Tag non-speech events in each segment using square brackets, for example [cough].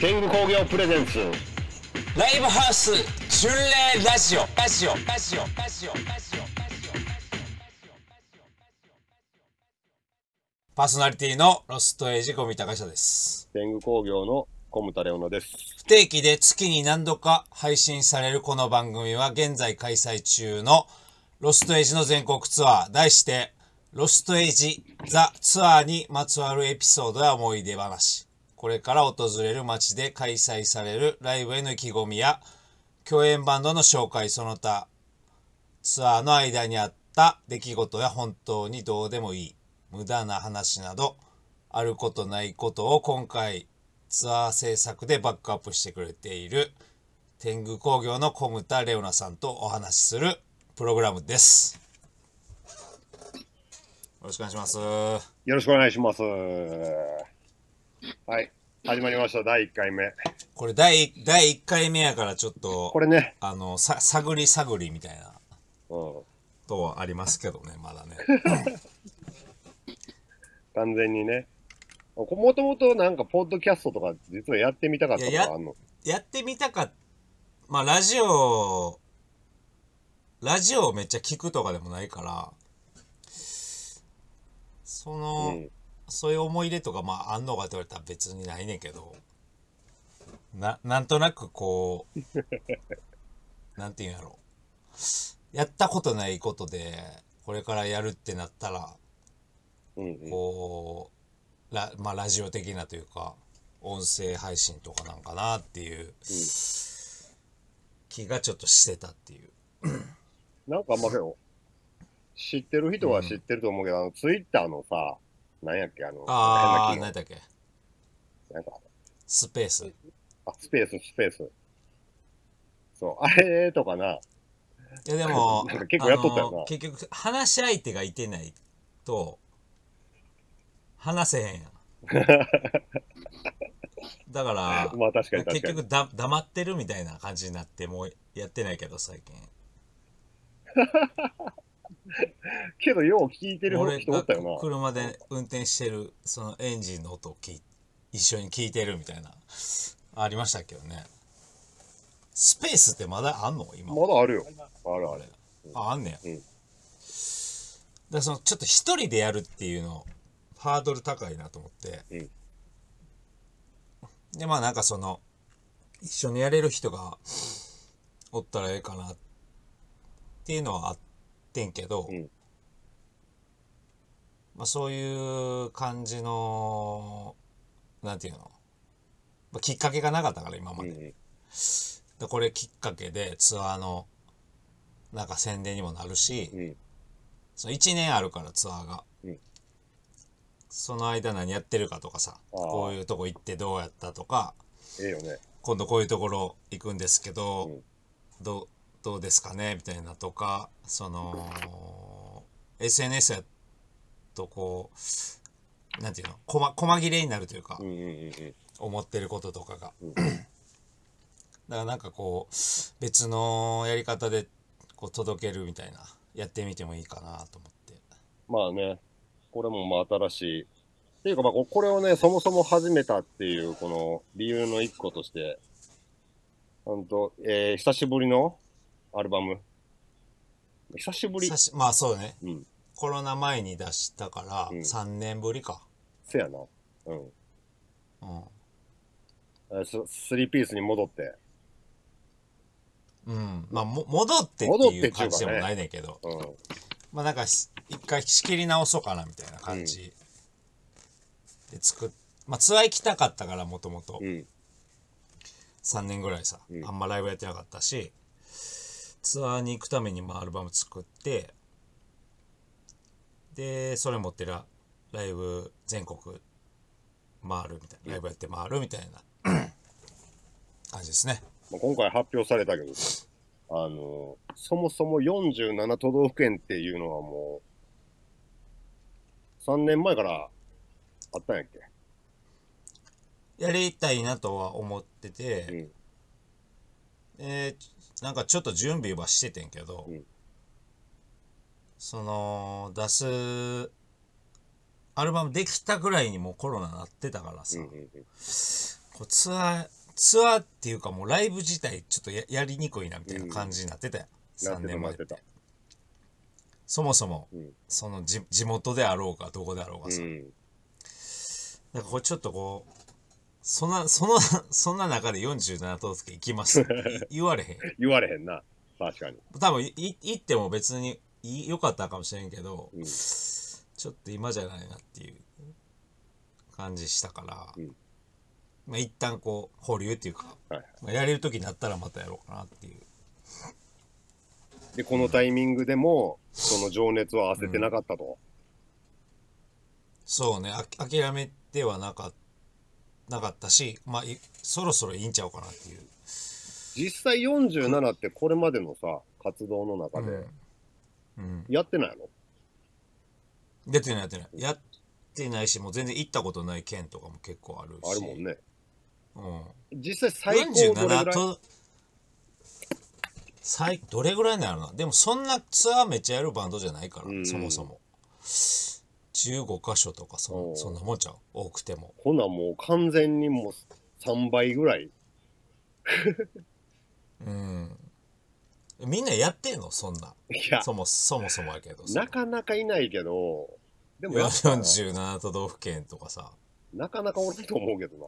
天狗工業プレゼンツ。ライブハウス巡礼ラジオ。ラジオラジオラジオラジオパーソナリティのロストエイジゴミ高下です。天狗工業の小牟田レオナです。不定期で月に何度か配信されるこの番組は現在開催中のロストエイジの全国ツアー。題してロストエイジザツアーにまつわるエピソードや思い出話これから訪れる街で開催されるライブへの意気込みや共演バンドの紹介その他ツアーの間にあった出来事や本当にどうでもいい無駄な話などあることないことを今回ツアー制作でバックアップしてくれている天狗工業の小牟田レオナさんとお話しするプログラムです。よろしくお願いします。よろしくお願いしますはい。始まりました。第1回目。これ第第1回目やからちょっとこれね。あのさ探り探りみたいな。うん。とはありますけどねまだね。[laughs] 完全にね。もともとなんかポッドキャストとか実はやってみたかったとかあんの？やってみたかまあラジオラジオをめっちゃ聞くとかでもないからその、うんそういう思い出とかまああんのかって言われたら別にないねんけど。ななんとなくこうなんていうんやろ。やったことないことでこれからやるってなったらうんうん。こうラ,、まあ、ラジオ的なというか音声配信とかなんかなっていう気がちょっとしてたっていう。なんかまあけど知ってる人は知ってると思うけど、あのツイッターのさなんやっけあのああ何だっけ？能なんか。スペース。あスペーススペース。そうあれとかな。いやでも [laughs] なんか結構やっとったよな。結局話し相手がいてないと話せへんやん。[laughs] だからまあ確かに確結局だ黙ってるみたいな感じになってもうやってないけど最近 [laughs] けどよう聞いてる人おったよな。車で運転してるそのエンジンの音を聞い一緒に聞いてるみたいな。ありましたけどね。スペースってまだあんの？今。まだあるよ。あるある。ああんねや、うん。だそのちょっと一人でやるっていうのハードル高いなと思って、うん。でまあなんかその一緒にやれる人がおったらええかなっていうのはあってんけど、うん。まあそういう感じのなんていうの、まあ、きっかけがなかったから今まで、うんうん。でこれきっかけでツアーのなんか宣伝にもなるし、うん。その1年あるからツアーが、うん。その間何やってるかとかさこういうとこ行ってどうやったとかええよね。今度こういうところ行くんですけど、うん。どうどうですかね？みたいなとかその SNS やとこうなんていうの？細細切れになるというか、思ってることとかが、うん。だからなんかこう別のやり方でこう届けるみたいなやってみてもいいかなと思って。まあね。これもまあ新しい。っていうかまあここれをねそもそも始めたっていうこの理由の一個としてほんと、えー、久しぶりのアルバム。久しぶり。さしまあそうね。うん。コロナ前に出したからうん。3年ぶりか。せやな。うん。うん、えーススリーピースに戻って。うん、まあも戻ってっていう感じでもないねんけど、うん。まあなんかし一回仕切り直そうかなみたいな感じで作っまあツアー行きたかったからもともと。うん。3年ぐらいさ、うん。あんまライブやってなかったしツアーに行くためにまあアルバム作ってでそれ持ってらライブ全国回るみたいなライブやって回るみたいな感じですね。まあ、今回発表されたけどあのそもそも47都道府県っていうのはもう3年前からあったんやっけ？やりたいなとは思ってて、うん。えーなんかちょっと準備はしててんけど、うん。その出すアルバムできたぐらいにもうコロナなってたからさ、うんうんうん。こうツアーツアーっていうかもうライブ自体ちょっとややりにくいなみたいな感じになってたよ、3なってた年前って。そもそも、うん。その地地元であろうがどこであろうがさ、うん。なんかこれちょっとこうそんなその [laughs] そんな中で47都道府県行きます？い [laughs] 言われへん。言われへんな。確かに。多分い行っても別にい良かったかもしれんけど、うん。ちょっと今じゃないなっていう感じしたから、うん。まあ一旦こう保留っていうか、はいまあ、やれる時になったらまたやろうかなっていう。で、このタイミングでも、その情熱は焦ってなかったと？そうね。あ諦めてはなかなかったしまあいそろそろいいんちゃうかなっていう。実際47ってこれまでのさ、活動の中で、うん、うん、やってないの？出てないやってない。やってないしもう全然行ったことない県とかも結構あるし。あるもんね。うん。実際最高どれぐら47いと最どれぐらいなのな。でもそんなツアーめっちゃやるバンドじゃないから、うん。そもそも15箇所とかそそんなもんちゃう？多くても。ほなもう完全にもう3倍ぐらい。うん。みんなやってんの？そんな。いや、そもそもそもやけどさ。なかなかいないけど、でもやっぱ47都道府県とかさ。なかなかおらんと思うけどな。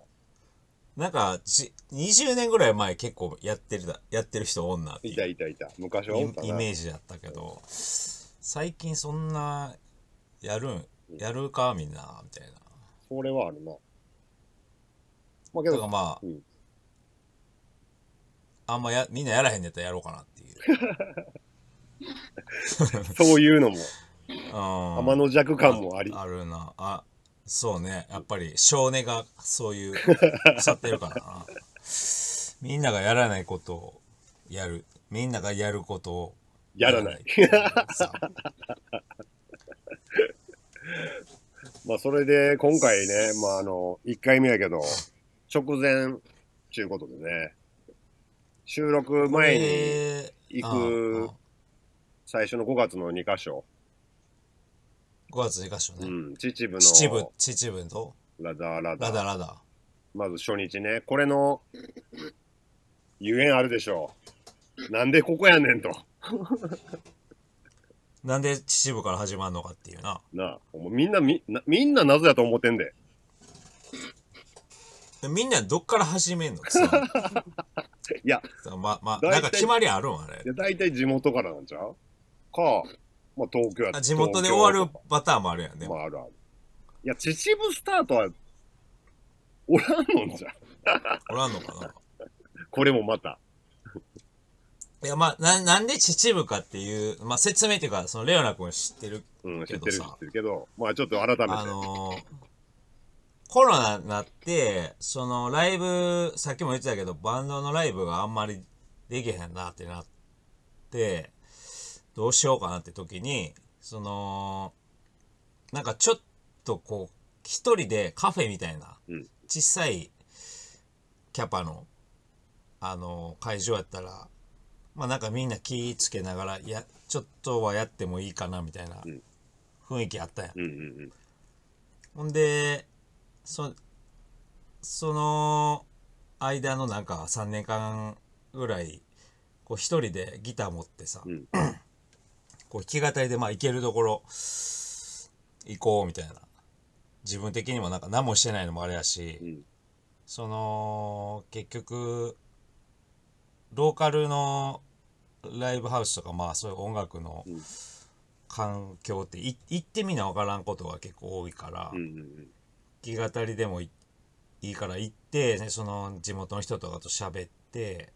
なんかじ20年ぐらい前結構やってるだやってる人おんなっていたいたいた。昔はイメージだったけど。最近そんなやるん？やるかみんなみたいな。それはあるな。まあけからまあ、うん。あんまやみんなやらへんねやったらやろうかなっていう。[laughs] そういうのも、うん。天の弱感もあり。あるな。あそうね。やっぱり少年がそういう腐ってるからな。みんながやらないことをやる。みんながやることをやらない。やらない。さまあそれで今回ね、まああの、1回目やけど、直前、ちゅうことでね、収録前にに行く最初の5月の2箇所、5月2箇所ね、うん、秩父の秩父秩父と？ラダラダラダラダまず初日ね、これの、ゆえんあるでしょう。なんでここやねんと。なんで秩父から始まるのかっていうな。なあ、もうみんなみな、みんな謎やと思ってんで。でみんなどっから始めんの？ツアーいや、まま大体なんか決まりあるん？あれ。いや大体地元からなんちゃう？か、まあ東京やあ地元で終わるパターンもあるやんね、まああるある。いや、秩父スタートは、おらんのんじゃん。おらんのかな？[laughs] これもまた。いやまあななんで秩父かっていう、まあ、説明っていうかそのレオナ君は知ってるうん、知けどさってる知ってるけど、まあちょっと改めて。あのーコロナになってそのライブさっきも言ってたけどバンドのライブがあんまりできへんなってなってどうしようかなって時にそのなんかちょっとこう一人でカフェみたいな、うん小さいキャパのあの会場やったらまあなんかみんな気ぃつけながらいやちょっとはやってもいいかなみたいなうん雰囲気あったやんうんうんほんで、そ、その間のなんか3年間ぐらい、こう一人でギター持ってさ、うんこう弾き語りでまあ行けるところ行こうみたいな。自分的にもなんか何もしてないのもあれやし、うん。うん。その、結局、ローカルのライブハウスとかまあそういう音楽のうん環境ってい行ってみな分からんことが結構多いから。弾き語りでもいいいかから行って、ね、その地元の人とかと喋って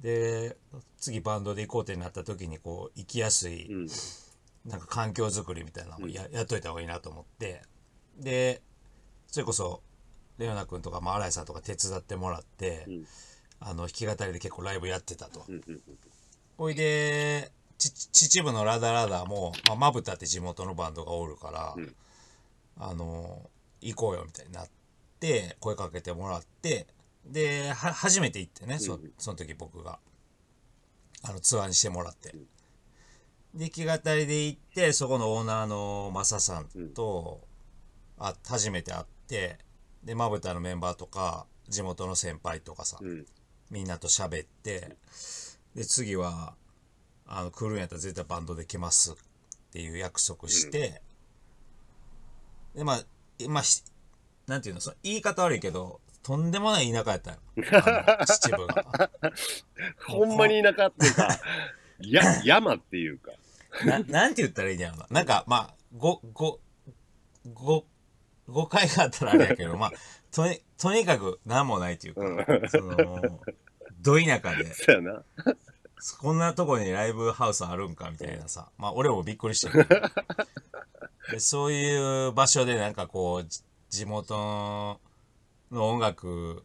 で次バンドで行こうってなった時にこう行きやすいうん。なんか環境づくりみたいなのをや,、やっといた方がいいなと思ってでそれこそレオナ君とかも新井さんとか手伝ってもらって、うんあの弾き語りで結構ライブやってたと。ほいでち秩父のラダラダも、まあ、まぶたって地元のバンドがおるから、うん。あの行こうよみたいになって声かけてもらってでは初めて行ってねそその時僕が。あのツアーにしてもらって、で弾き語りで行ってそこのオーナーのマサさんと、あ初めて会ってでまぶたのメンバーとか地元の先輩とかさ、うん。みんなと喋ってで次はあの来るんやったら絶対バンドで来ますっていう約束して、でまあまあしなんていうのその言い方悪いけどとんでもない田舎やったよ。秩父が。[laughs] ほんまに田舎っていうか、[laughs] や、山っていうか。ななんて言ったらいいんやろな。なんかまあごごご誤解があったらあれやけどまあとにとにかく何もないっていうか、うん。そのど田舎で [laughs] そうやな。こんなとこにライブハウスあるんかみたいなさ、まあ俺もびっくりしてる [laughs] でそういう場所でなんかこうじ地元の音楽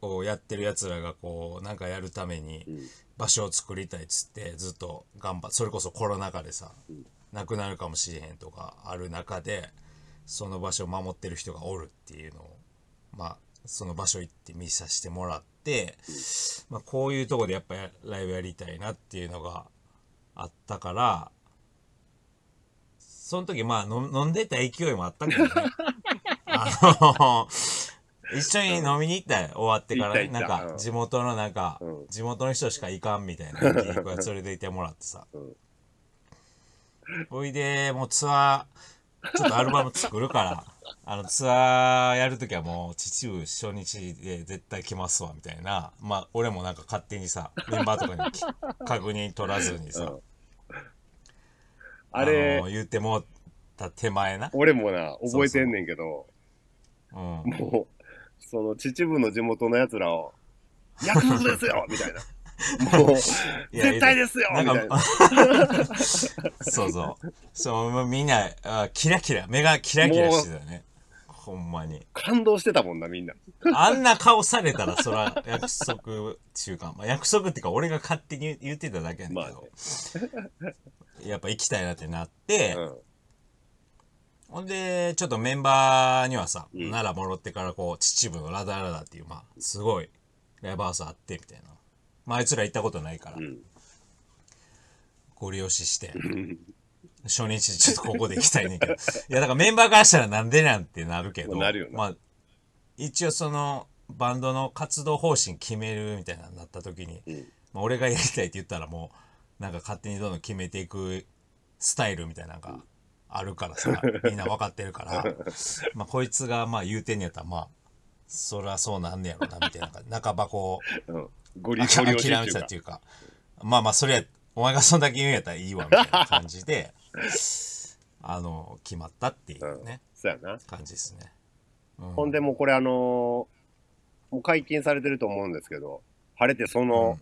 をやってるやつらがこうなんかやるためにうん場所を作りたいっつってずっと頑張っそれこそコロナ禍でさ、んなくなるかもしれへんとかある中でその場所を守ってる人がおるっていうのをまあその場所行って見させてもらって、まあ、こういうとこでやっぱやライブやりたいなっていうのがあったからその時まあ飲飲んでた勢いもあったけどね。[laughs] あの一緒に飲みに行ったよ。終わってからね。なんか地元のなんか、うん。地元の人しか行かんみたいな [laughs] 連れて行ってもらってさ、うん。ほいでもうツアーちょっとアルバム作るからあのツアーやるときはもう秩父初日で絶対来ますわみたいな。まあ俺もなんか勝手にさ [laughs] メンバーとかにき確認取らずにさ、うん。あれの、言ってもうた手前な、俺もな、覚えてんねんけど、うん、もう、その秩父の地元の奴らを、約束ですよみたいな。もう、[laughs] 絶対ですよみたいな。[laughs] そうそうそうみんなあキラキラ目がキラキラしてたよねほんまに感動してたもんな、みんな。あんな顔されたらそら約束っていうか、まあ、約束っていうか俺が勝手に言ってただけやねんまあけねど、。やっぱ行きたいなってなって、うん。ほんでちょっとメンバーにはさ、うん奈良戻ってからこう秩父のラダラダっていうまあすごいライブハウスあってみたいな、まあ、あいつら行ったことないから、うん。ご利用しして。初日ちょっとここで行きたいねんけど。[laughs] いやだからメンバーからしたらなんでなんてなるけど。なるよなまあ一応そのバンドの活動方針決めるみたいななった時に、うん。まあ、俺がやりたいって言ったらもうなんか勝手にどんどん決めていくスタイルみたいなのがあるからさ [laughs] みんな分かってるからまあこいつがまあ言うてんねやったらまあそりゃそうなんねやろなみたいな半ばこううん。ゴリあゴ諦めたっていうか。まあまあそれやお前がそんだけ言うんやったらいいわみたいな感じで [laughs] あの決まったっていうね、そうやな。感じですね、うん。ほんでもうこれあのーもう解禁されてると思うんですけど、晴れてその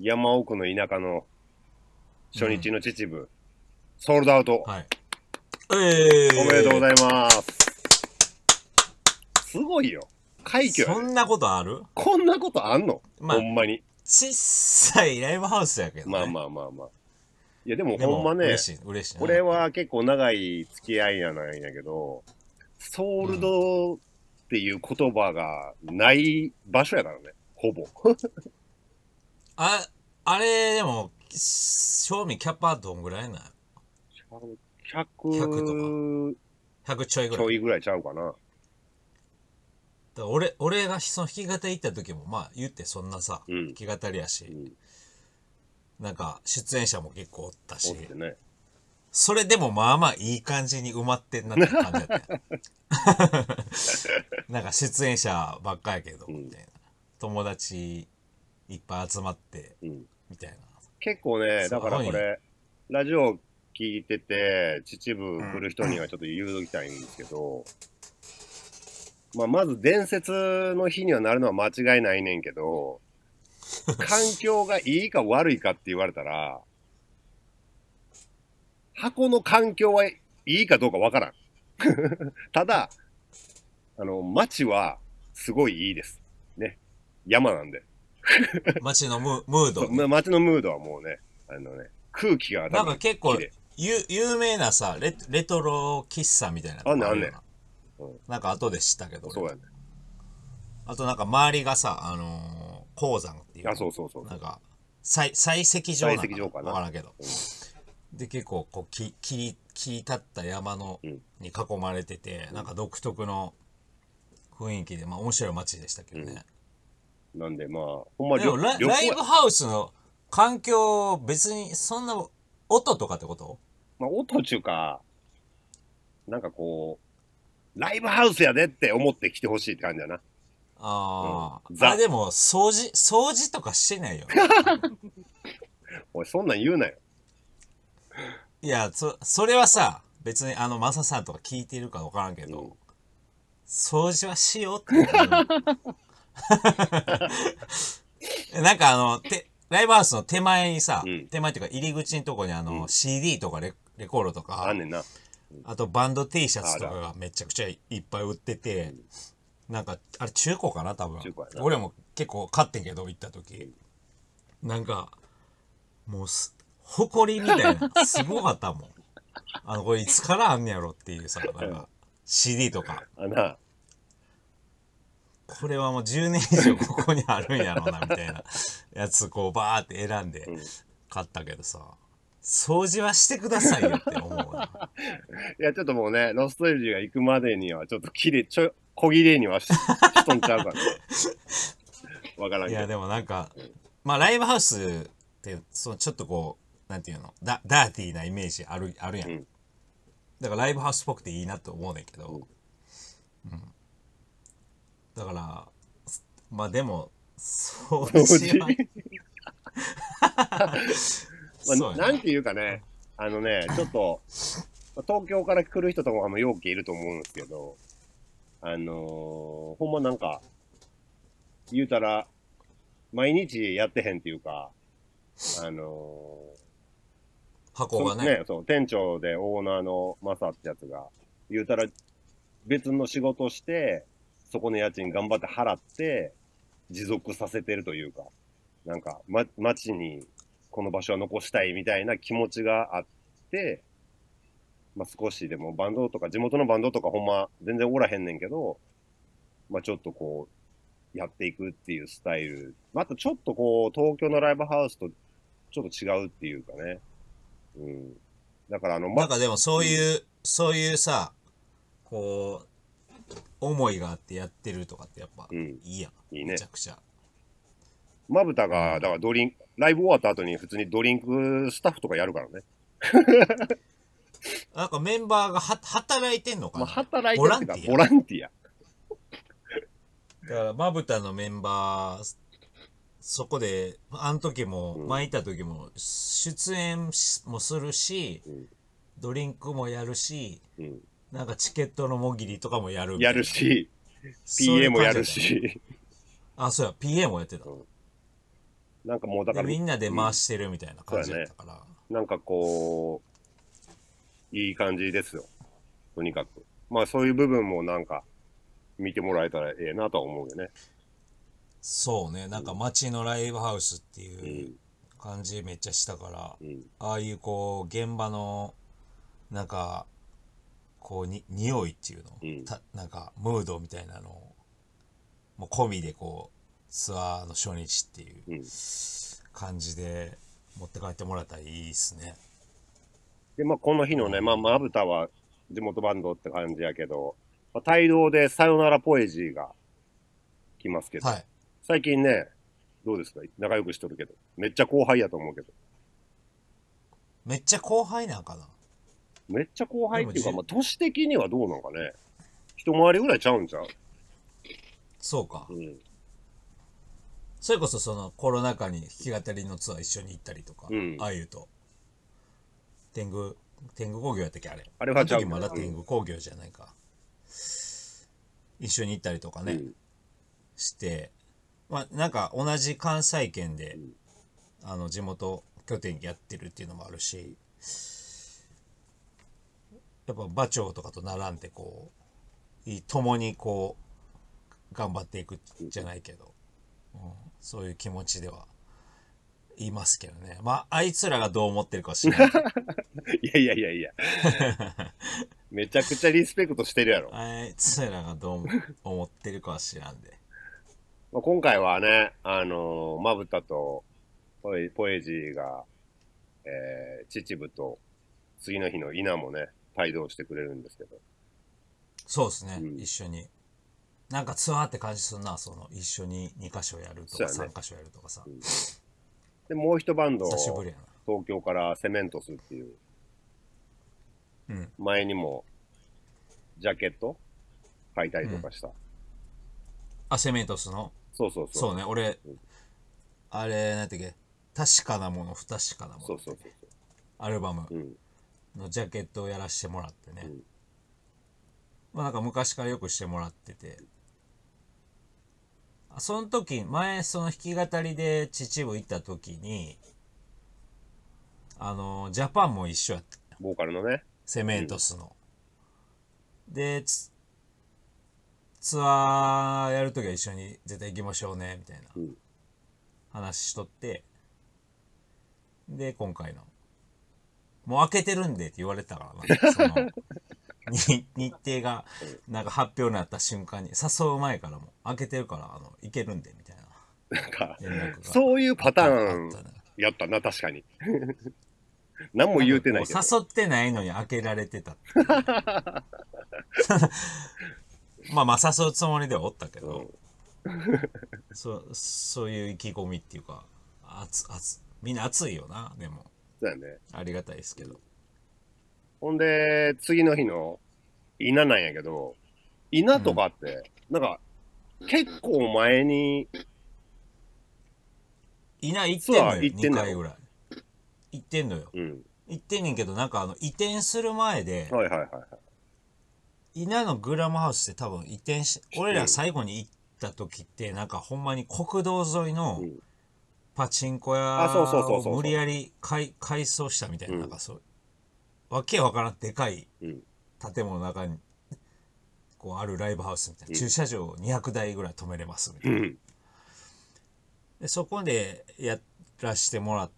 山奥の田舎の初日の秩父、ソールドアウト、はい。えー、おめでとうございます。すごいよ。快挙やね。そんなことある？こんなことあんの、まあほんまに。小さいライブハウスやけど、ね、まあまあまあまあ。いやでもでもほんまね、嬉しい嬉しい。ねこれは結構長い付き合いやなんやけど、ソールドっていう言葉がない場所やからね、ほぼ。[laughs] ああれでも賞味キャパどんぐらいなん100 100ちょいぐちらい。ょいぐらいちゃうかな。だから俺俺がその弾き語り行った時もまあ言ってそんなさ、うん弾き語りやし、うん。なんか出演者も結構おったしおってね。それでもまあまあいい感じに埋まってんなって感じだったよ [laughs] なんか出演者ばっかやけど、うんみたいな友達いっぱい集まってうん。みたいな結構ね、だからこれ、ラジオ聞いてて、秩父来る人にはちょっと言うときたいんですけど、まあ、まず伝説の日にはなるのは間違いないねんけど、環境がいいか悪いかって言われたら、箱の環境はいいかどうかわからん。[laughs] ただ、あの、街はすごいいいです。ね。山なんで。[laughs] 街のムムードま街のムードはもうね、あのね、空気がなんか結構ゆ有名なさレレトロ喫茶みたいなのあんねんるよなあんねんうん。なんか後で知ったけどそうやね。あとなんか周りがさあのー鉱山っていう。あ、そうそうそう。なんか採採石場なん採石場かな。わからんけど、で結構こうき切り切り立った山の、うん。に囲まれててなんか独特の雰囲気で、まあ面白い街でしたけどね。なんでまあ、ほんまでもライブハウスの環境、別にそんな音とかってこと？まあ、音ちゅうか、なんかこう、ライブハウスやでって思って来てほしいって感じだな。ああ、うんザあ、でも掃除、掃除とかしてないよ。[laughs] おい、そんなん言うなよ。いや、そ、それはさ、別にあの、マサさんとか聞いてるかわからんけど、うん掃除はしようって。[laughs] なんかあの、て、ライブハウスの手前にさ、うん手前っていうか入り口のとこにあの、うん CD とかレレコードとかあん、ねんな。あとバンド T シャツとかがめちゃくちゃいっぱい売ってて、なんか、あれ中古かな多分。俺も結構買ってんけど、行った時。なんか、もうす、埃みたいな、[laughs] すごかったもん。あの、これいつからあんねやろっていうさ、なんか、CD とか。これはもう10年以上ここにあるんやろな、みたいなやつ、こう、バーって選んでうん。買ったけどさ、掃除はしてくださいよって思うな。[laughs] いや、ちょっともうね、ロストエイジが行くまでには、ちょっときれい、ちょ、小切れにはししとんちゃうから。[laughs] わからんいや。でもなんか、まあ、ライブハウスって、そのちょっとこう、なんていうの、ダダーティーなイメージあるあるやん。うんだからライブハウスっぽくていいなと思うねんけど、うん。だから、まあでも、掃掃除？は [laughs] まあ、なんていうかね、あのね、ちょっと、まあ東京から来る人とかもよくいると思うんですけど、あのーほんまなんか、言うたら、毎日やってへんっていうか、あのー箱がね。そう、店長でオーナーのマサってやつが、言うたら、別の仕事して、そこの家賃頑張って払って、持続させてるというか、なんか、ま、街にこの場所は残したいみたいな気持ちがあって、まあ、少しでもバンドとか、地元のバンドとかほんま全然おらへんねんけど、まあ、ちょっとこう、やっていくっていうスタイル。またちょっとこう、東京のライブハウスとちょっと違うっていうかね。うん。だからあの、なんかでもそういう、そういうさ、こう、思いがあってやってるとかってやっぱうん、いいやん。いいねめちゃくちゃ。まぶたが、だからドリンク、ライブ終わった後に普通にドリンクスタッフとかやるからね。[laughs] なんかメンバーがは働いてんのかまな、あ、働いてるか、ボボラランティア。だから、まぶたのメンバー、そこで、あの時も、うん前いた時も、出演しもするし、うんドリンクもやるし、うん。なんかチケットのもぎりとかもやるみたいなやる。し、そうい PA うもやる。し、あ、そうや、PA もやってた。なんかもうだから、でみんなで回してるみたいな感じだったから。なんかこう、いい感じですよ。とにかく。まあそういう部分もなんか、見てもらえたらええなとは思うよね。そうね、なんか街のライブハウスってう。いうん感じめっちゃしたから、うん。ああいうこう、現場の、なんか、こうに、匂いっていうの、うんたなんか、ムードみたいなのを、もう込みでこう、ツアーの初日っていううん。感じで持って帰ってもらったらいいっすね。で、まあこの日のね、まあまぶたは地元バンドって感じやけど、まあ、帯同でさよならポエジーが来ますけど、はい。最近ね、どうですか？仲良くしとるけど。めっちゃ後輩やと思うけど。めっちゃ後輩なんかな？めっちゃ後輩っていうか、まあ年的にはどうなんかね。一回りぐらいちゃうんちゃう？そうか。うん。それこそそのコロナ禍に弾き語りのツアー一緒に行ったりとか、うん。ああいうと。天狗、天狗工業やったっけ？あれ。あれはまだ天狗工業じゃないか。一緒に行ったりとかね、うん。して、まあなんか同じ関西圏で、ん。あの地元拠点やってるっていうのもあるし、やっぱ馬長とかと並んでこう、い共にこう、頑張っていくじゃないけど、うん、そういう気持ちでは、言いますけどね。まあ、あいつらがどう思ってるかは知らない。[laughs] いやいやいやいや。[laughs] めちゃくちゃリスペクトしてるやろ。あいつらがどう思ってるかは知らんで。まあ、今回はね、あのーまぶたとポエポエジーが、えー、秩父と次の日の稲もね、帯同してくれるんですけど。そうですね、うん一緒に。なんかツアーって感じするなその一緒に2箇所やるとかそうやね。3箇所やるとかさ、で、もう一バンド、久しぶりやな。東京からセメントスっていう、うん。前にも、ジャケット？書いたりとかした。あセメントスの？そうそうそう。そうね俺あれなんてっけ？確かなもの不確かなもの。そうそうそうアルバムそう。うん。のジャケットをやらしてもらってね、うん。まあなんか昔からよくしてもらってて。あその時前その弾き語りで秩父行った時にあのジャパンも一緒やった。ボーカルのね。セメントスの、でツツアーやる時は一緒に絶対行きましょうねみたいな。うん。話しとって。で今回の。もう開けてるんでって言われてたからなその。に [laughs] [laughs] 日程がなんか発表になった瞬間に誘う前からも開けてるからあの行けるんでみたいな。なんか、そういうパターンやったな、確かに。[laughs] 何も言うてないけど。誘ってないのに開けられてた [laughs] まあまあ誘うつもりではおったけど、そうそういう意気込みっていうか熱熱みんな熱いよなでも。そうやね。ありがたいですけどほんで、次の日の稲なんやけど、稲とかって、なんか、結構前に、いない行ってんのよ行ってん2の回ぐらい。行ってんのよ。うん。行ってんねんけどなんかあの移転する前ではいはいはいはい。稲のグラムハウスって多分移転し俺ら最後に行った時ってなんかほんまに国道沿いのうん。パチンコ屋を無理やり改改装したみたいな,、うん。なんかそうわけわからんでかいうん。建物の中にこうあるライブハウスみたいな、うん。駐車場200台ぐらい止めれますみたいな、うん。でそこでやらしてもらっ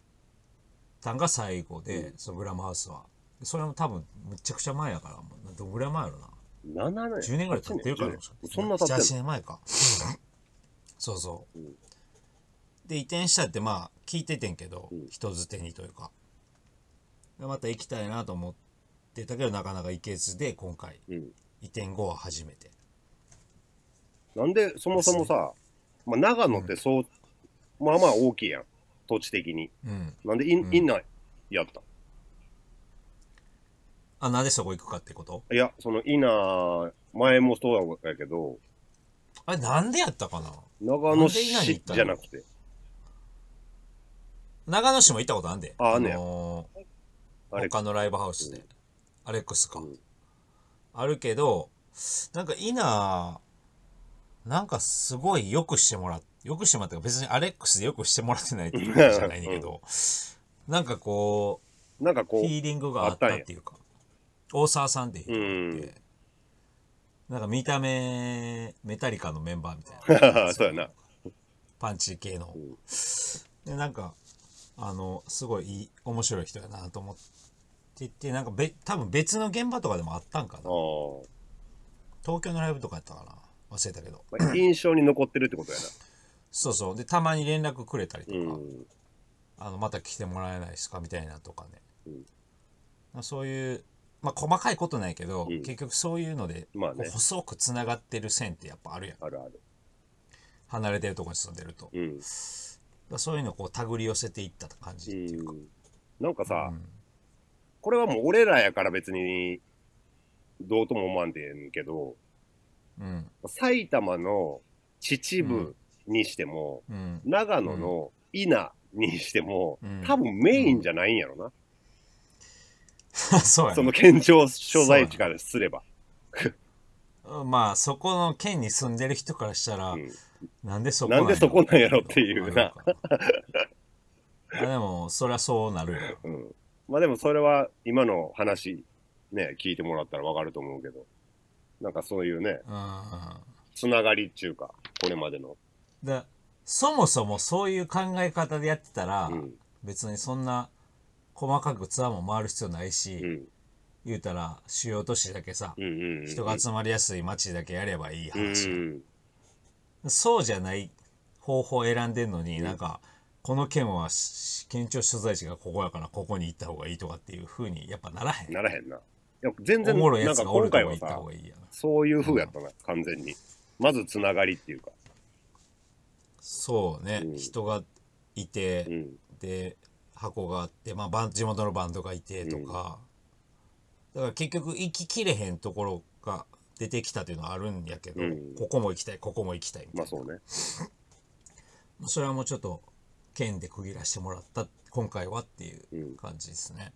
たんが最後で、うん。そのグラムハウスは。でそれも多分むちゃくちゃ前やからもうどんぐらい前やろな。7年。10年ぐらい経ってるから8年。そんな経ってん7年前か。そうそう、うん。で移転したってまあ聞いててんけど、うん。人づてにというか。でまた行きたいなと思ってたけどなかなか行けずで今回。のうん。移転後は初めて。なんで、そもそもさ、まあ、長野ってそう、まあまあ大きいやん。土地的に。うん。なんで、いうん。いんなやったあなんでそこ行くかってこと？いや、その稲、前もそうやけど、あれなんでやったかな？長野市じゃなくて、長野市も行ったことあんで。ああんねや。のー他のライブハウスで、アレックスか、うん。あるけどなんかイナなんかすごいよくしてもらっよくしてもらったか別にアレックスでよくしてもらってないっていうわけじゃないんだけど、なんかこうなんかこう、フィーリングがあったっていうか大沢さんっていう人がいて、なんか見た目メタリカのメンバーみたいな。[laughs] そうやな。パンチ系の、ん。でなんかあのすごい面白い人やなと思っててなんかべ多分別の現場とかでもあったんかな。東京のライブとかやったかな。忘れたけど。まあ印象に残ってるってことや [coughs] そうそう。でたまに連絡くれたりとか、な。うん。あのまた来てもらえないですかみたいなとかね、うん。まあ、そういうまあ細かいことないけど、うん。結局そういうので、まあね。細くつながってる線ってやっぱあるやん。あるある。離れてるとこに住んでると、うん。らそういうのをこう手繰り寄せていった感じっていうか、うん。なんかさ、うんこれはもう俺らやから別にどうとも思わんでんけど、うん埼玉の秩父にしても、うん長野の伊那にしても、うん多分メインじゃないんやろな。[laughs] そうやねその県庁所在地からすれば。[laughs] まあそこの県に住んでる人からしたら、うんなんでそこなんでそこなんやろっていうな。[laughs] あでもそりゃそうなるようん。まあでもそれは今の話ね、聞いてもらったらわかると思うけど、なんかそういうね、うんつながりっていうか、これまでの。でそもそもそういう考え方でやってたら、うん。別にそんな細かくツアーも回る必要ないし、うん。言うたら主要都市だけさ、うんうんうん。人が集まりやすい街だけやればいいうん話、うん。そうじゃない方法を選んでんのに、なんかこの県はし県庁所在地がここやからここに行った方がいいとかっていうふうにやっぱならへんならへんな。いや、全お然、もろいやつがおるとこ行った方、がいいやなそういう風やったな、完全に。まずつながりっていうか。そうね、うん人がいて、うん。で箱があって、まあ、地元のバンドがいてとか、だから結局行ききれへんところが出てきたっていうのはあるんやけど、うんここも行きたいここも行きたいみたいなまあそうね。[laughs] それはもうちょっと県で区切らしてもらった今回はっていううん。感じですね、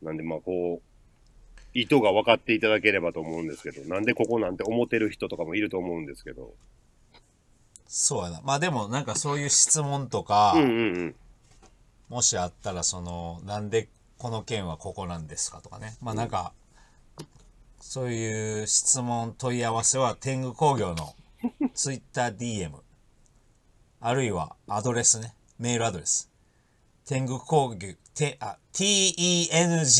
なんでまあこう、意図が分かっていただければと思うんですけど、なんでここなんて思ってる人とかもいると思うんですけど。そうやな。まあでもなんかそういう質問とか、うんうんうん。もしあったらそのなんでこの県はここなんですかとかね。まあなんか、そういう質問問い合わせは天狗工業の TwitterDM あるいはアドレスね。メールアドレス。天狗工業てあ tengukg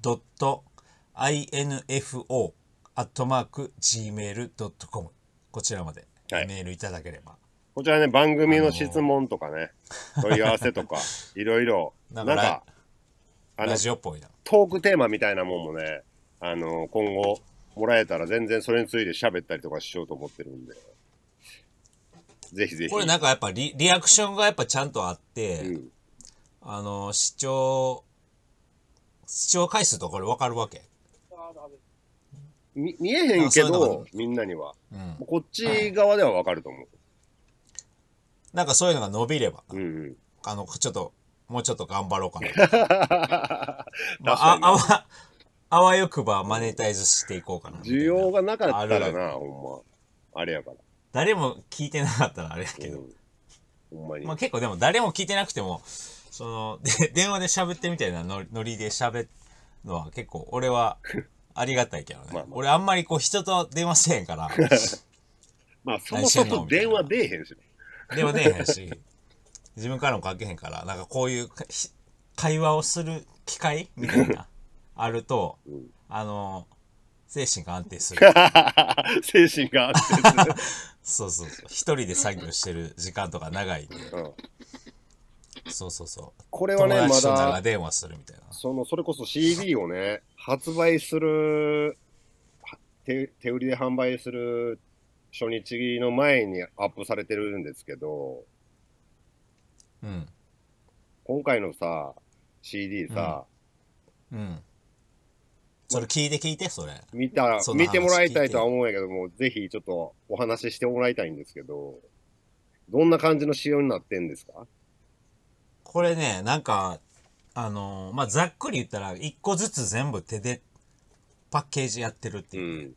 ドット info アットマーク gmail.com こちらまではい。メールいただければ、こちらね、番組の質問とかね、問い合わせとか、[laughs] いろいろ、ななんんかラ、ジオっぽいな。トークテーマみたいなもんもね、あの、今後、もらえたら全然それについて喋ったりとかしようと思ってるんで。ぜひぜひ。これなんかやっぱリリアクションがやっぱちゃんとあって、うん。あの視聴視聴回数とこれ分かるわけ、み見えへんけどが、みんなには。うん、こっち側ではわかると思う。なんかそういうのが伸びれば、うんうん。あのちょっともうちょっと頑張ろうかな、[laughs] 確まかあ、あわあわよくばマネタイズしていこうかな需要がなかったらあな、ほんま。あれやから。誰も聞いてなかったらあれやけど、うん。ほんまに。まあ、結構でも誰も聞いてなくてもそので電話で喋ってみたいなノリで喋るのは結構俺は [laughs] ありがたいけどねまあまあ俺あんまりこう人と電話せえへんから [laughs] まあ、そもそも電話出えへんしね。電話出えへんし自分からもかけへんからなんかこういう会話をする機会みたいなあると、うんあの精神が安定する。[laughs] 精神があってそうそうそう。一人で作業してる時間とか長いんで。うん。そうそうそう。これはね、友ま達と長だ、電話するみたいな。その、それこそ CD をね、発売する、は手手売りで販売する初日の前にアップされてるんですけど、うん。今回のさ、CD さ、うんそれ聞いて聞いてそれ。見た見てもらいたいとは思うんやけども、ぜひちょっとお話ししてもらいたいんですけど、どんな感じの仕様になってんですか？これねなんかあのーまあざっくり言ったら一個ずつ全部手でパッケージやってるってういう、ん。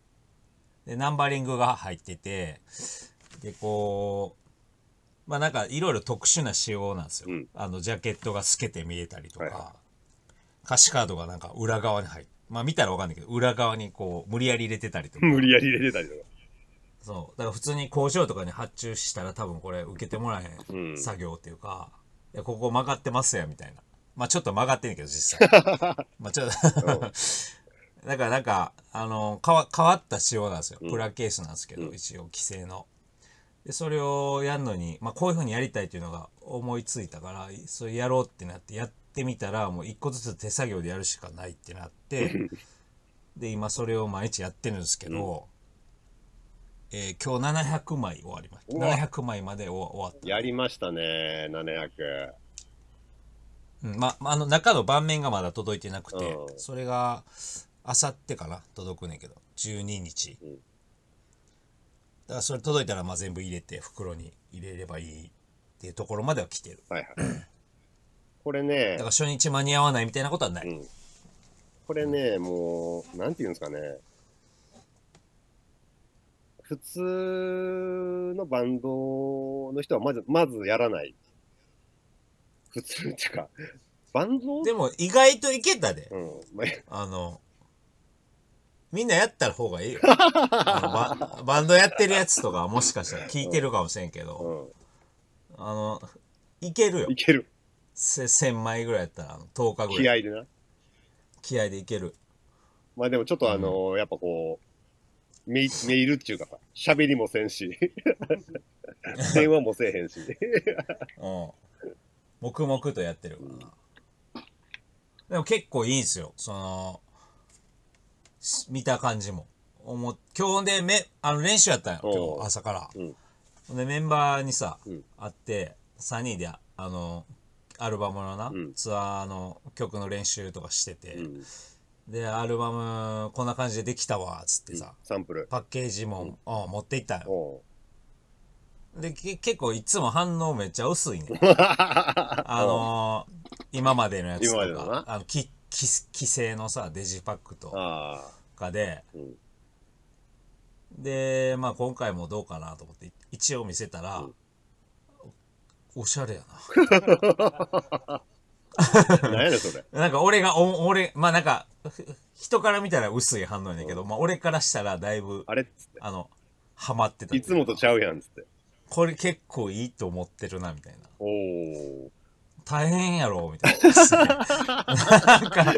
でナンバリングが入っててでこうまあなんかいろいろ特殊な仕様なんですよ、うん。あのジャケットが透けて見えたりとか、はいは歌詞カードがなんか裏側に入ってまあ見たらわかんないけど裏側にこう無理やり入れてたりとか。[laughs] 無理やり入れてたりとか。そう。だから普通に工場とかに発注したら多分これ受けてもらえへうん。ん作業っていうか、いやここ曲がってますやみたいな。まあちょっと曲がってんねんけど実際。[laughs] まあちょっと [laughs] だからなんかあの変わ変わった仕様なんですよ。うん。プラケースなんですけど、うん。一応規制の。でそれをやるのに、まあ、こういうふうにやりたいっていうのが思いついたからそれやろうってなってやってみたらもう一個ずつ手作業でやるしかないってなってで今それを毎日やってるんですけど、えー今日700枚終わりました。うわ。700枚まで終わ終わった。やりましたね、700。うん、ま、まあの中の盤面がまだ届いてなくて、うん。それがあさってかな届くねんけど12日、うん。だからそれ届いたらまあ全部入れて袋に入れればいいっていうところまでは来てる。はいはい。これねだから、初日間に合わないみたいなことはない、うん。これね、もう、なんていうんですかね。普通のバンドの人はまず、まずやらない。普通っていうか、バンド？でも意外といけたでうん。まああのみんなやった方がいいよババンドやってるやつとかはもしかしたら聞いてるかもしれんけど、うあのいけるよん。いける。せ1000枚ぐらいやったらあの10日ぐらい気合でな。気合でいけるまあでもちょっとあのやっぱこう、めい、めいるっていうかさ、喋りもせんし、[laughs] 電話もせえへんし。[laughs] うん。黙々とやってるからな。でも結構いいんすよ。その、し見た感じも。思っ今日でめあの練習やったんよおう今日朝から、うんでメンバーにさ、うん会って3人であのアルバムのな、うん。ツアーの曲の練習とかしてて、うん。でアルバムこんな感じでできたわっつってさ、サンプル。パッケージも、うん。持っていったんよ。でけ結構いつも反応めっちゃ薄いね [laughs] あのー今までのやつとか。あのきき規制のさデジパックとあかで、うん。でまあ今回もどうかなと思って一応見せたら、うんおしゃれやあ。[laughs] 何やねん、それ。ななんか俺がお俺まあなんかふ人から見たら薄い反応やねんけど、まあ俺からしたらだいぶあれっつって。あのハマってたいつもとちゃうやん、つって。これ結構いいと思ってるなみたいなおお。大変やろみたいななんか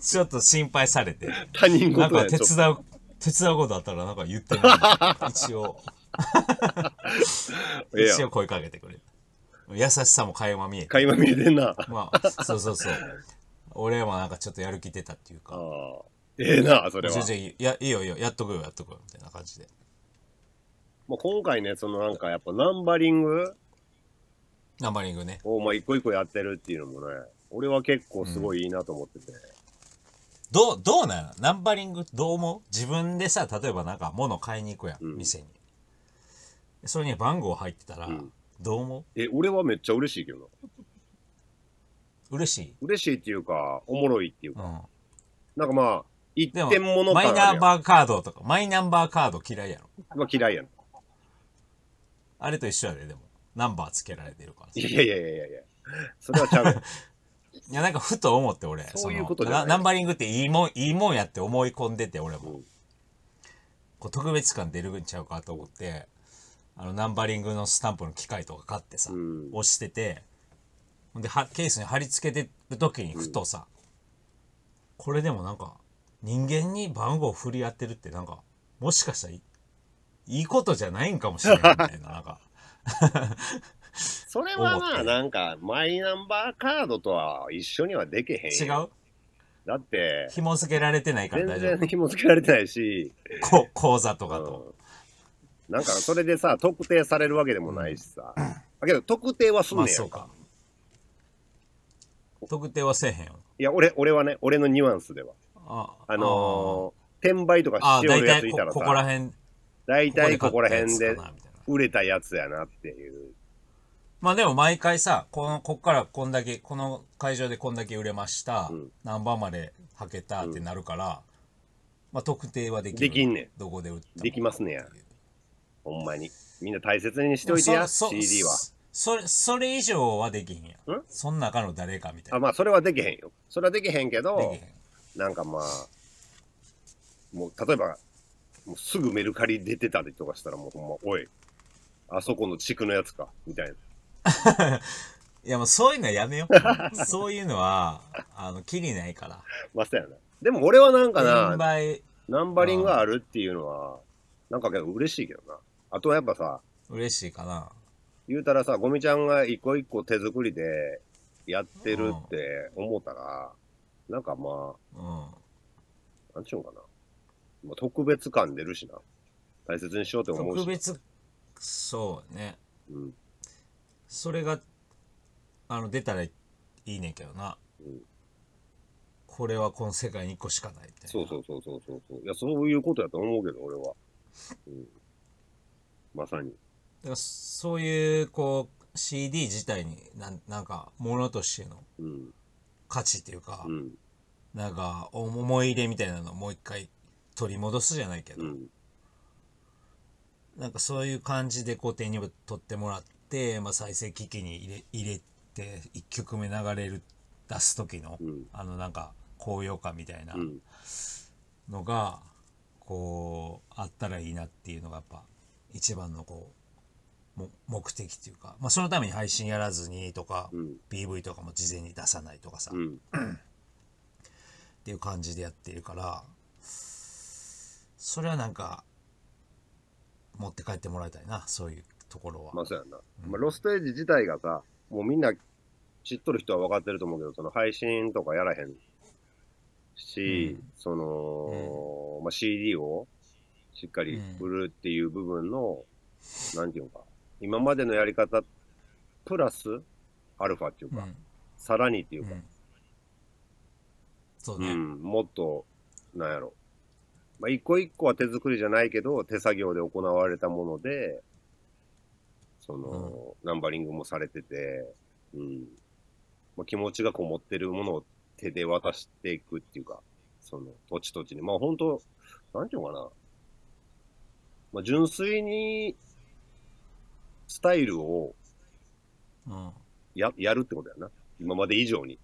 ちょっと心配されて他人なんか。手伝う手伝うことあったらなんか言ってない一応 [laughs] ええやん一応声かけてくれる優しさも垣間見えて。垣間見えてんな。まあそうそうそう。俺もなんかちょっとやる気出たっていうあか。あ。ええな、それは。全。然いいいやいいよいいよやっとくよやっとくよみたいな感じで。まあ、今回ね、そのなんかやっぱナンバリング？ナンバリングね。をまあ一個一個やってるっていうのもね、俺は結構すごいいいなと思ってて。どうどうなのナンバリング？どう思う？自分でさ例えばなんか物買いに行くやん、うん。店に。それに番号入ってたら、うんどう思え、俺はめっちゃ嬉しいけど嬉しい、嬉しいっていうか、おもろいっていうか。うん、なんかまあ、一でも点物マイ。ナンバーカードとかマイナンバーカード嫌いやろ。まあ嫌いやん。あれと一緒やででも。ナンバーつけられてるからさ。いやいやいやいやいや。それはちゃうや [laughs] やなんかふと思って俺そういうのことじゃない。なナンバリングっていいもんいいもんやって思い込んでて俺も、うん。こう特別感出るんちゃうかと思ってあのナンバリングのスタンプの機械とか買ってさ、うん。押しててほんではケースに貼り付けてる時にふとさ、これでもなんか人間に番号振り合ってるってなんかもしかしたらいいいことじゃないんかもしれないみたいななんか。[laughs] それはまあなんか、マイナンバーカードとは一緒にはできへん違よ。う？だって、紐付けられてないから全大丈夫。然紐付けられてないし、こ口座とかと、うんなんかそれでさ、特定されるわけでもないしさ。だけど特定はすんねやか。まあそうんか。特定はせえへんよ。いや、俺、俺はね、俺のニュアンスでは。ああのー、転売とかあしよるやついたらここらさ、辺。大体ここら辺で売れたやつやなっていう。まあでも毎回さこのこっからこんだけこの会場でこんだけ売れました、うん。何番まで履けたってなるから、まあ特定はできる。できんねん。どこで売ったできますねやほんまに。みんな大切にしといてや、そそ CD は。それそれ以上はできへんやん？そん中の誰かみたいあ、なまあ、それはできへんよ。それはできへんけでどなんかまあ、もう、例えば、もうすぐメルカリ出てたりとかしたら、もうほんま、おい、あそこの地区のやつか、みたいな。[laughs] いやもうそういうのはやめよう [laughs] そういうのはあのきりないからまあ、そうやな。でも俺はなんか転な、売ナンバリングがあるっていうのは、なんかけど嬉しいけどな。あとはやっぱさ、嬉しいかな言うたらさ、ゴミちゃんが一個一個手作りでやってるって思ったら、なんかまうんあ、なんちゅうんかな。まあ、特別感出るしな。大切にしようって思うし。特別そうねうん。それがあの出たらいいねんけどな、うんこれはこの世界に1個しかないみたいなそうそうそうそうそうそう。いや、そういうことやと思うけど、俺は。うん。まさに。だからそういうこう CD 自体になんなんかものとしてのうん。価値っていうか、うん。なんか思い入れみたいなのをもう一回取り戻すじゃないけど、うん。なんかそういう感じでこう手に取ってもらって、まあ、再生機器に入れ入れて1曲目流れる出す時の、うん。あのなんか高揚感みたいなうん。のがこうあったらいいなっていうのがやっぱ一番のこうも目的っていうか、まあ、そのために配信やらずにとか、うん。PV とかも事前に出さないとかさ、っうん。ていう感じでやってるからそれはなんか持って帰ってもらいたいなそういうところは。まあ、そうやんな。まあ、ロストエイジ自体がさ、もうみんな知っとる人は分かってると思うけど、その配信とかやらへんし、うんその、まあ、CD をしっかり売るっていう部分の、なんていうのか、今までのやり方、プラス、アルファっていうか、うん。さらにっていうか、うん。そうね。うん、もっと、なんやろ。まあ、一個一個は手作りじゃないけど、手作業で行われたもので、その、ナンバリングもされてて、うん。まあ、気持ちがこもってるものを手で渡していくっていうか、その、土地土地に。まあ、本当なんていうのかな。まあ、純粋に、スタイルをうん。や、やるってことやな。今まで以上に。っ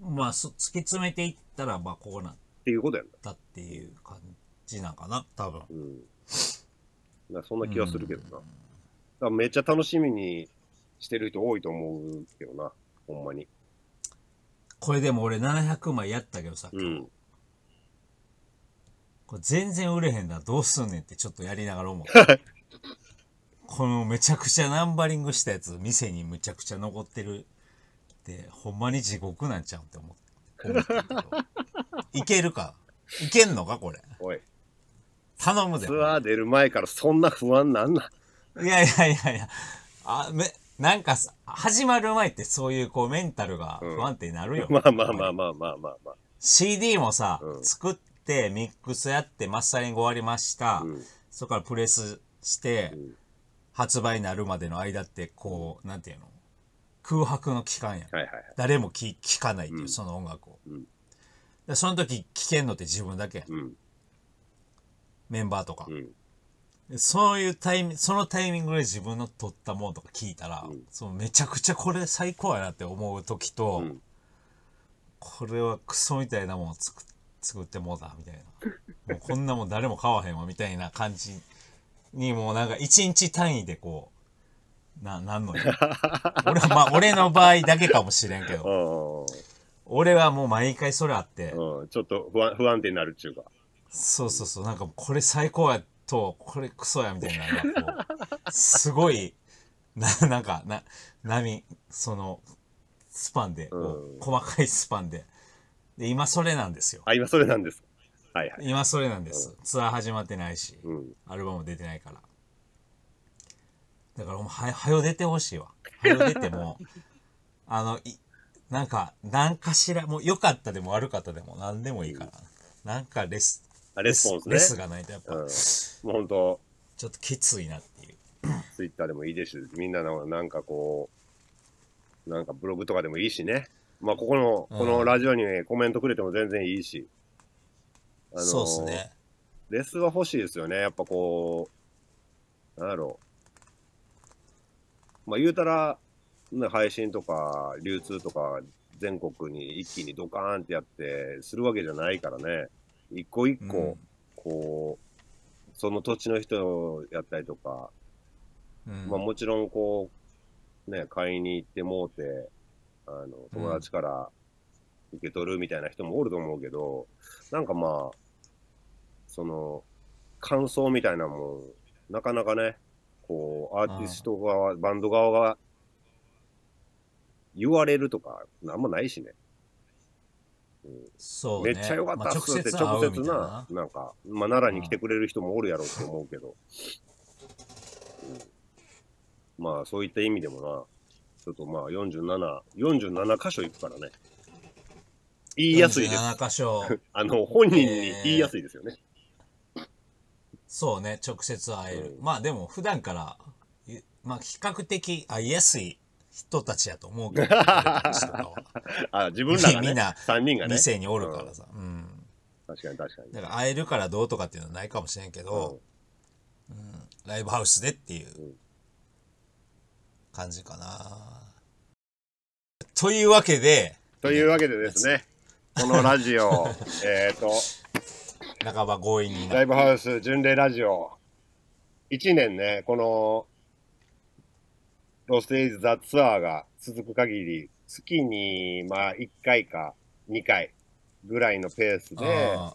まあ、そ突き詰めていったら、まあ、こうなっていうことやんな。たっていう感じなんかな、多分。うん。なそんな気はするけどな。だからめっちゃ楽しみにしてる人多いと思うけどな。ほんまに。これでも俺700枚やったけどさ、うん。これ全然売れへんだどうすんねんってちょっとやりながら思う。[laughs] このめちゃくちゃナンバリングしたやつ、店にむちゃくちゃ残ってるって、ほんまに地獄なんちゃうんって思ったけど。いけるか？いけんのかこれ？おい、頼むで。ツアー出る前からそんな不安なんなん？いやいやいやいや。あ、め、なんかさ、始まる前ってそういうこうメンタルが不安定になるよ。まあまあまあまあまあまあまあ。CD もさ、うん作ってミックスやってマスタリング終わりました、うん。そこからプレスして、ん。発売になるまでの間ってこうなんていうの？空白の期間や。んはいはいはい。誰も聴聞かないっていう、うん。その音楽を、うん。でその時聴けんのって自分だけや。んうん。メンバーとか、うん。でそういうタイミングそのタイミングで自分の撮ったものとか聞いたら、うん。そのめちゃくちゃこれ最高やなって思う時と、うん。これはクソみたいなもんを作作ってもうたみたいな。もうこんなもん誰も買わへんわみたいな感じにもうなんか一日単位でこうななんのよ。[laughs] 俺はまあ俺の場合だけかもしれんけど。うん。俺はもう毎回それあって。うん。ちょっと不安不安定になるっちゅうか。そうそうそう。なんかこれ最高やとこれクソやみたいなのがこうすごいななんかな波そのスパンでうん。細かいスパンでで今それなんですよあ、今それなんです。はいはい。今それなんです、ツアー始まってないし、うん。アルバム出てないからだからもうははよ出てほしいわはよ出ても [laughs] あのいなんか何かしらもう良かったでも悪かったでも何でもいいから、なんかレスあレスポンスね。レスがないとやっぱ、うん。もう本当ちょっときついなっていうツイッターでもいいですし、みんなのなんかこう、なんかブログとかでもいいしね。まあ、ここの、このラジオにコメントくれても全然いいし。あのそうっすねレスは欲しいですよね。やっぱこう、なんだろう。まあ言うたら、ね、配信とか流通とか全国に一気にドカーンってやってするわけじゃないからね。一個一個、うんこう、その土地の人やったりとか、うんまあもちろんこう、ね、買いに行ってもうて、あの、友達から受け取るみたいな人もおると思うけど、なんかまあ、その、感想みたいなもん、なかなかね、こう、アーティスト側、バンド側が言われるとか、なんもないしね。そうね。めっちゃ良かったっすってまあ直接な、なんか、まあ奈良に来てくれる人もおるやろうと思うけど、うん。まあそういった意味でもな、ちょっとまあ47、47箇所行くからね。言いやすいです。47箇所 [laughs] あの、本人に言いやすいですよね。そうね直接会える、うんまあでも普段からいまあ比較的会いやすい人たちやと思うけど [laughs] あ、自分らがね [laughs] みんな、3人がね。店におるからさ、うん確かに確かに。だから会えるからどうとかっていうのはないかもしれんけど、ライブハウスでっていううん感じかな。というわけで、というわけでですね、このラジオ、[laughs] えっと、半ば強引になライブハウス巡礼ラジオ、1年ね、この、ロストエイズ・ザ・ツアーが続く限り、月に、まあ、1回か2回ぐらいのペースで、あ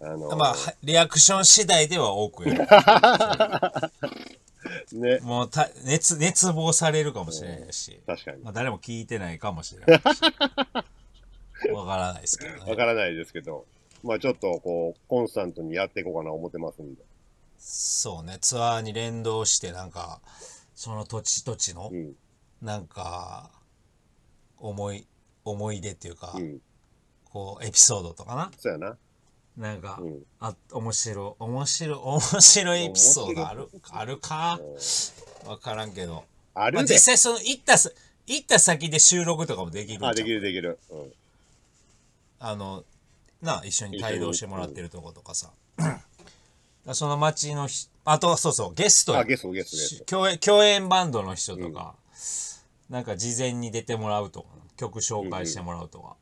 あのーまあ、はリアクション次第では多くやる。[laughs] ね、もうた熱、熱望されるかもしれないし、確かに。まあ、誰も聞いてないかもしれないし。わからないですけどね。わからないですけど、まあちょっとこう、コンスタントにやっていこうかな思ってますんで。そうね、ツアーに連動して、なんか、その土地土地のう、ん。なんか、思い、思い出っていうか、うん。こう、エピソードとかな。そうやな。なんか、うん。あ、面白い、面白い、面白いエピソードある、あるか？わからんけど。まあ、あるで実。際その、行ったさ、行った先で収録とかもできるあ、できるできる。うん。あの、なあ、一緒に帯同してもらってるとことかさ。だからその町のひ、あと、そうそう、ゲストあ、ゲスト、ゲスト。共演共演バンドの人とか、なんか事前に出てもらうとか曲紹介してもらうとか、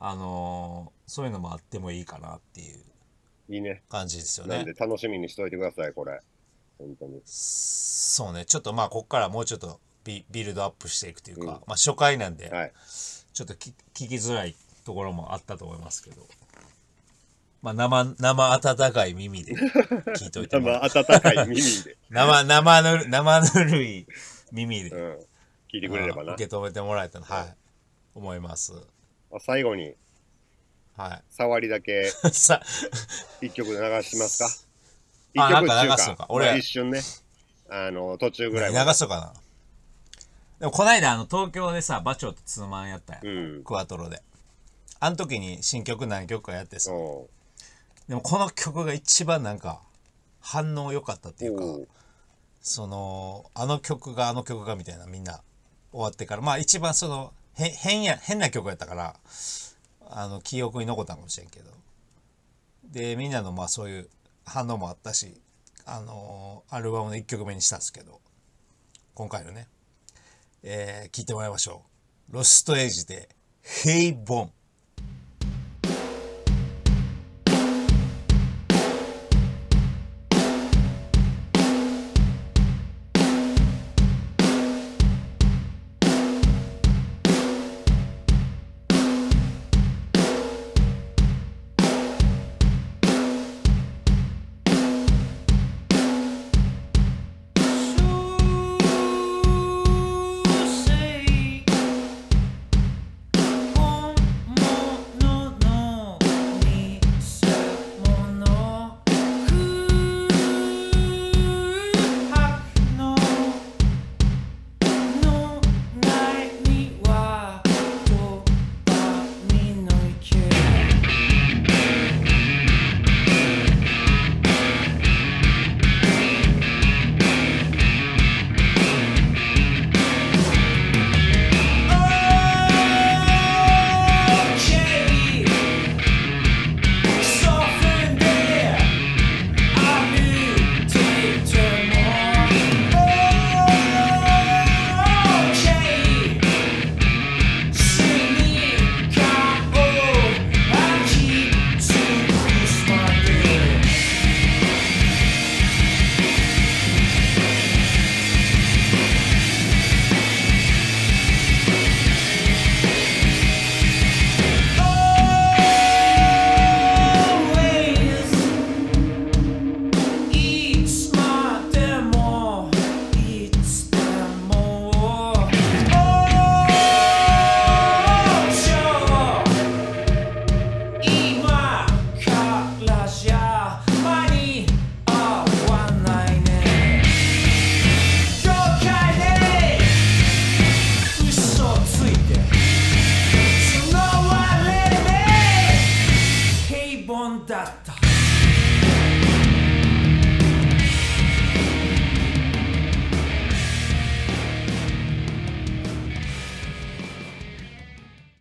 あのーそういうのもあってもいいかなっていういいね。感じですよねなんで楽しみにしといてください、これ。本当に。そうねちょっとまあこっからもうちょっとビビルドアップしていくというか、まあ初回なんで、はい。ちょっとき聞きづらいところもあったと思いますけどまあ生生温かい耳で聞いといてもらまあ、[laughs] 温かい耳で、[laughs] 生生ぬる生ぬるい耳で、うん。聞いてくれればな。受け止めてもらえたらはい思いますまあ最後に、はい。触りだけ [laughs] さ一曲流しますか？[laughs] 一あ曲か？流すのか？俺。まあ一瞬ね、あの、途中ぐらい流。そうかな。でもこないだあの東京でさバチョとツーマンやったやん、うん。クワトロで。あの時に新曲何曲かやってさ。おでもこの曲が一番なんか反応良かったっていうかおそのあの曲があの曲がみたいなみんな終わってから。まあ一番そのへ変や変な曲やったからあの記憶に残ったかもしれんけど。でみんなのまあそういう反応もあったしあのアルバムの1曲目にしたんですけど。今回のね、えー聞いてもらいましょう「ロストエイジ」で「ヘイボン」